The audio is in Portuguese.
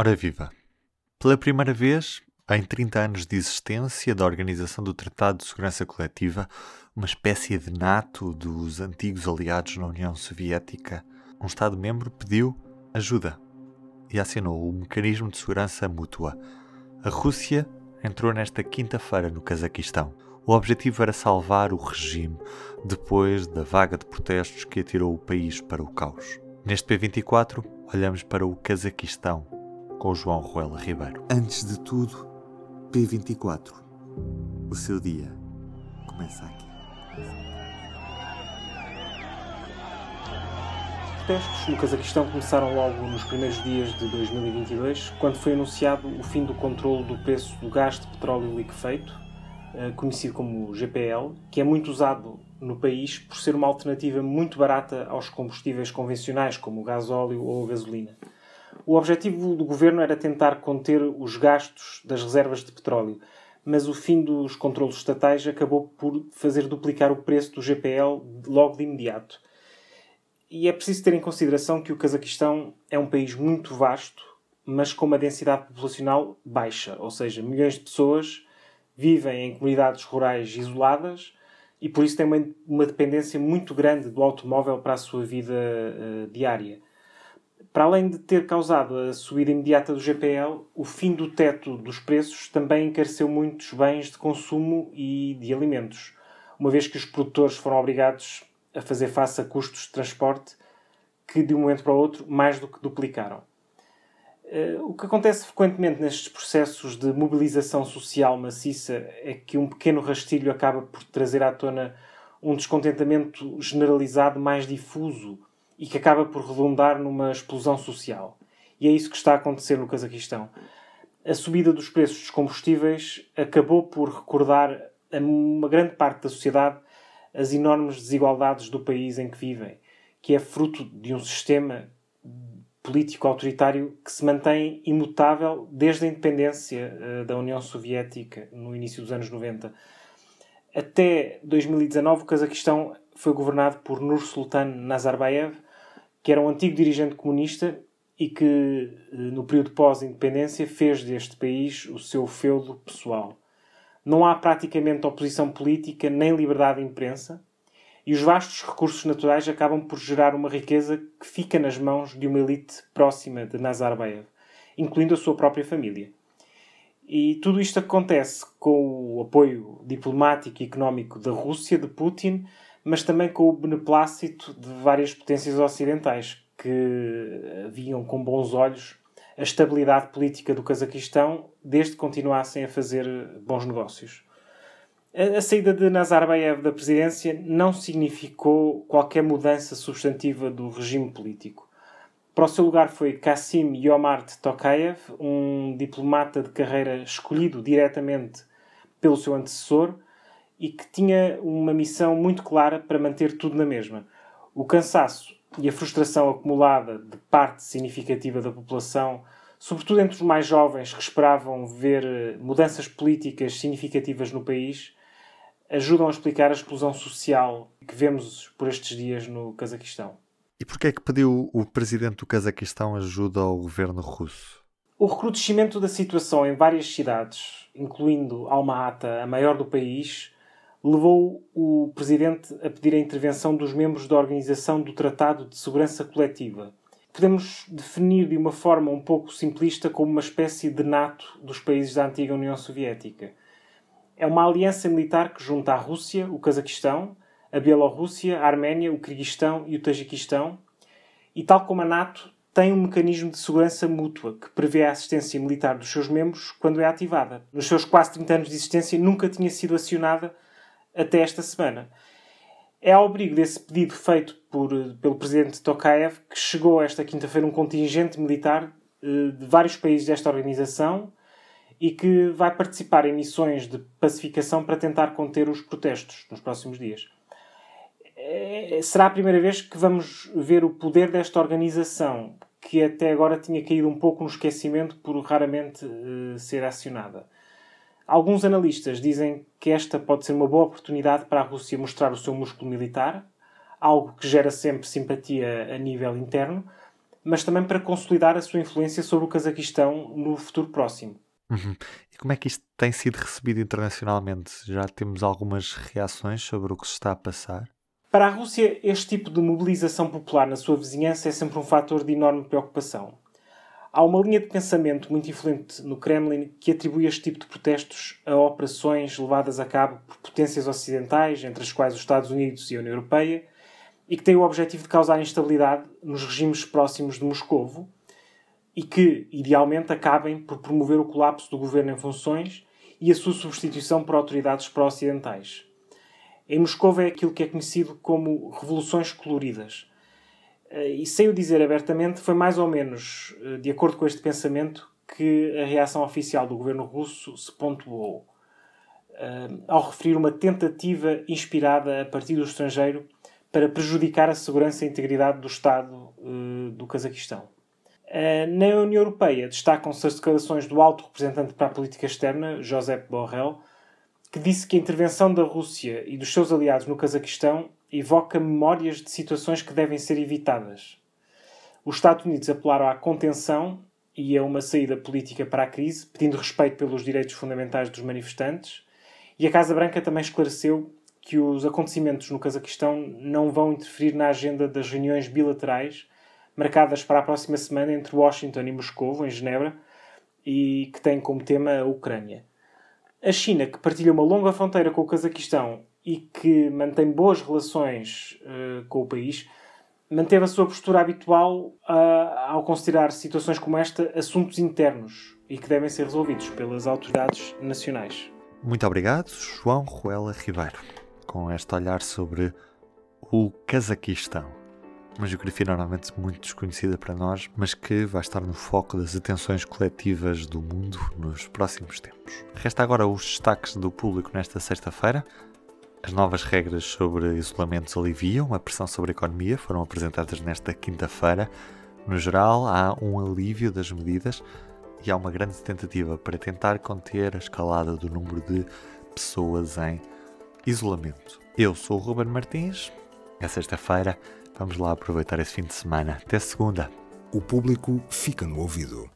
Ora viva! Pela primeira vez, em 30 anos de existência da Organização do Tratado de Segurança Coletiva, uma espécie de NATO dos antigos aliados na União Soviética, um Estado-membro pediu ajuda e assinou o Mecanismo de Segurança Mútua. A Rússia entrou nesta quinta-feira no Cazaquistão. O objetivo era salvar o regime depois da vaga de protestos que atirou o país para o caos. Neste P24, olhamos para o Cazaquistão com João Ruela Ribeiro. Antes de tudo, P24. O seu dia começa aqui. Os protestos no Cazaquistão começaram logo nos primeiros dias de 2022, quando foi anunciado o fim do controle do preço do gás de petróleo liquefeito, eh, conhecido como GPL, que é muito usado no país por ser uma alternativa muito barata aos combustíveis convencionais, como o gasóleo ou a gasolina. O objetivo do governo era tentar conter os gastos das reservas de petróleo, mas o fim dos controlos estatais acabou por fazer duplicar o preço do GPL logo de imediato. E é preciso ter em consideração que o Cazaquistão é um país muito vasto, mas com uma densidade populacional baixa, ou seja, milhões de pessoas vivem em comunidades rurais isoladas e por isso têm uma, uma dependência muito grande do automóvel para a sua vida uh, diária. Para além de ter causado a subida imediata do GPL, o fim do teto dos preços também encareceu muitos bens de consumo e de alimentos, uma vez que os produtores foram obrigados a fazer face a custos de transporte que, de um momento para o outro, mais do que duplicaram. Eh, o que acontece frequentemente nestes processos de mobilização social maciça é que um pequeno rastilho acaba por trazer à tona um descontentamento generalizado mais difuso e que acaba por redundar numa explosão social. E é isso que está a acontecer no Cazaquistão. A subida dos preços dos combustíveis acabou por recordar a uma grande parte da sociedade as enormes desigualdades do país em que vivem, que é fruto de um sistema político autoritário que se mantém imutável desde a independência uh, da União Soviética no início dos anos 90. Até 2019, o Cazaquistão foi governado por Nursultan Nazarbayev, que era um antigo dirigente comunista e que, eh, no período pós-independência, fez deste país o seu feudo pessoal. Não há praticamente oposição política nem liberdade de imprensa, e os vastos recursos naturais acabam por gerar uma riqueza que fica nas mãos de uma elite próxima de Nazarbayev, incluindo a sua própria família. E tudo isto acontece com o apoio diplomático e económico da Rússia, de Putin, mas também com o beneplácito de várias potências ocidentais que viam com bons olhos a estabilidade política do Cazaquistão desde que continuassem a fazer bons negócios. A, saída de Nazarbayev da presidência não significou qualquer mudança substantiva do regime político. Para o seu lugar foi Kassim Yomart Tokayev, um diplomata de carreira escolhido diretamente pelo seu antecessor, e que tinha uma missão muito clara para manter tudo na mesma. O cansaço e a frustração acumulada de parte significativa da população, sobretudo entre os mais jovens que esperavam ver eh, mudanças políticas significativas no país, ajudam a explicar a explosão social que vemos por estes dias no Cazaquistão. E porquê é que pediu o presidente do Cazaquistão ajuda ao governo russo? O recrudescimento da situação em várias cidades, incluindo Alma-Ata, a maior do país, levou o Presidente a pedir a intervenção dos membros da Organização do Tratado de Segurança Coletiva. Podemos definir de uma forma um pouco simplista como uma espécie de NATO dos países da antiga União Soviética. É uma aliança militar que junta a Rússia, o Cazaquistão, a Bielorrússia, a Arménia, o Kirguistão e o Tajiquistão, e tal como a NATO, tem um mecanismo de segurança mútua que prevê a assistência militar dos seus membros quando é ativada. Nos seus quase 30 anos de existência, nunca tinha sido acionada até esta semana. É ao abrigo desse pedido feito por, pelo presidente Tokayev que chegou esta quinta-feira um contingente militar eh, de vários países desta organização e que vai participar em missões de pacificação para tentar conter os protestos nos próximos dias. É, será a primeira vez que vamos ver o poder desta organização, que até agora tinha caído um pouco no esquecimento por raramente uh, ser acionada. Alguns analistas dizem que esta pode ser uma boa oportunidade para a Rússia mostrar o seu músculo militar, algo que gera sempre simpatia a nível interno, mas também para consolidar a sua influência sobre o Cazaquistão no futuro próximo. Uhum. E como é que isto tem sido recebido internacionalmente? Já temos algumas reações sobre o que se está a passar? Para a Rússia, este tipo de mobilização popular na sua vizinhança é sempre um fator de enorme preocupação. Há uma linha de pensamento muito influente no Kremlin que atribui este tipo de protestos a operações levadas a cabo por potências ocidentais, entre as quais os Estados Unidos e a União Europeia, e que têm o objetivo de causar instabilidade nos regimes próximos de Moscovo e que, idealmente, acabem por promover o colapso do governo em funções e a sua substituição por autoridades pró-ocidentais. Em Moscou é aquilo que é conhecido como revoluções coloridas, e sem o dizer abertamente, foi mais ou menos eh, de acordo com este pensamento que a reação oficial do governo russo se pontuou, eh, ao referir uma tentativa inspirada a partir do estrangeiro para prejudicar a segurança e a integridade do Estado do Cazaquistão. Na União Europeia destacam-se as declarações do alto representante para a política externa, Josep Borrell, que disse que a intervenção da Rússia e dos seus aliados no Cazaquistão evoca memórias de situações que devem ser evitadas. Os Estados Unidos apelaram à contenção e a uma saída política para a crise, pedindo respeito pelos direitos fundamentais dos manifestantes, e a Casa Branca também esclareceu que os acontecimentos no Cazaquistão não vão interferir na agenda das reuniões bilaterais marcadas para a próxima semana entre Washington e Moscou, em Genebra, e que têm como tema a Ucrânia. A China, que partilha uma longa fronteira com o Cazaquistão e que mantém boas relações uh, com o país, manteve a sua postura habitual uh, ao considerar situações como esta assuntos internos e que devem ser resolvidos pelas autoridades nacionais. Muito obrigado, João Ruela Ribeiro, com este olhar sobre o Cazaquistão. Uma geografia normalmente muito desconhecida para nós, mas que vai estar no foco das atenções coletivas do mundo nos próximos tempos. Resta agora os destaques do público nesta sexta-feira. As novas regras sobre isolamentos aliviam a pressão sobre a economia, foram apresentadas nesta quinta-feira. No geral, há um alívio das medidas e há uma grande tentativa para tentar conter a escalada do número de pessoas em isolamento. Eu sou o Ruben Martins, é sexta-feira, vamos lá aproveitar esse fim de semana. Até segunda. O público fica no ouvido.